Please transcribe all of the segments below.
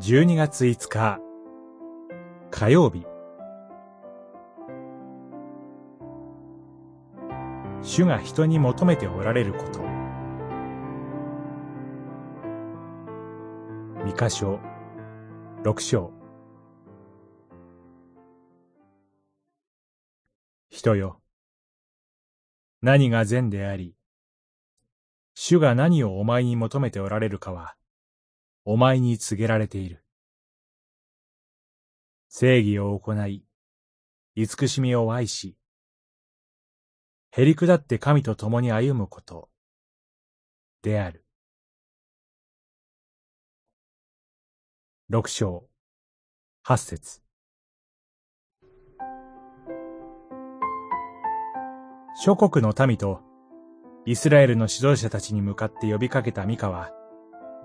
12月5日。火曜日。主が人に求めておられること。三箇所。六章。人よ。何が善であり主が何をお前に求めておられるかはお前に告げられている。正義を行い、慈しみを愛し、へりくだって神と共に歩むこと、である。六章、八節諸国の民とイスラエルの指導者たちに向かって呼びかけたミカは、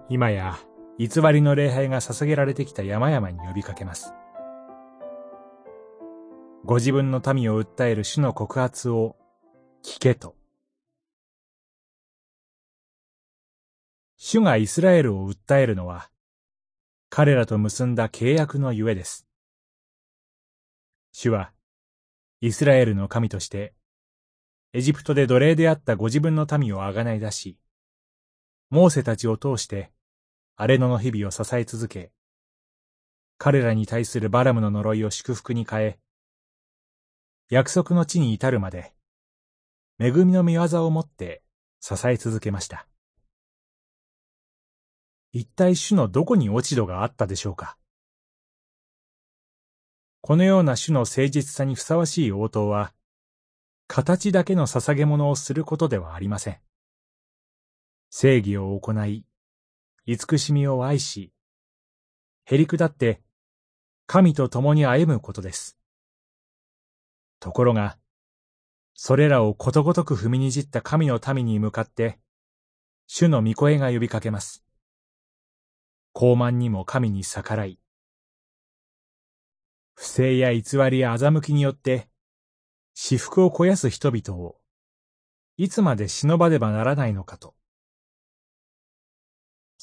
今や偽りの礼拝が捧げられてきた山々に呼びかけます。ご自分の民を訴える主の告発を聞けと。主がイスラエルを訴えるのは、彼らと結んだ契約のゆえです。主は、イスラエルの神として、エジプトで奴隷であったご自分の民をあがない出し、モーセたちを通して、荒れ野の日々を支え続け、彼らに対するバラムの呪いを祝福に変え、約束の地に至るまで、恵みの御業をもって支え続けました。一体主のどこに落ち度があったでしょうか？このような主の誠実さにふさわしい応答は、形だけの捧げ物をすることではありません。正義を行い、慈しみを愛し、へりくだって神と共に歩むことです。ところが、それらをことごとく踏みにじった神の民に向かって、主の御声が呼びかけます。傲慢にも神に逆らい、不正や偽りや欺きによって、私服を肥やす人々を、いつまで忍ばねばならないのかと。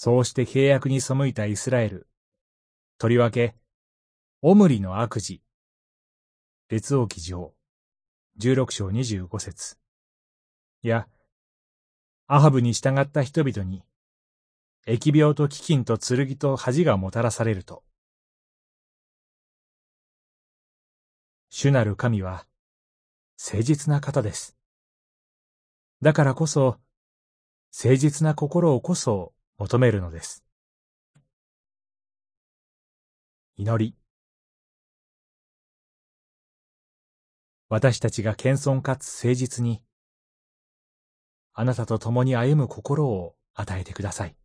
そうして契約に背いたイスラエル。とりわけ、オムリの悪事。列王記上、16章25節や、アハブに従った人々に、疫病と飢饉と剣と恥がもたらされると。主なる神は、誠実な方です。だからこそ、誠実な心をこそ求めるのです。祈り。私たちが謙遜かつ誠実に、あなたと共に歩む心を与えてください。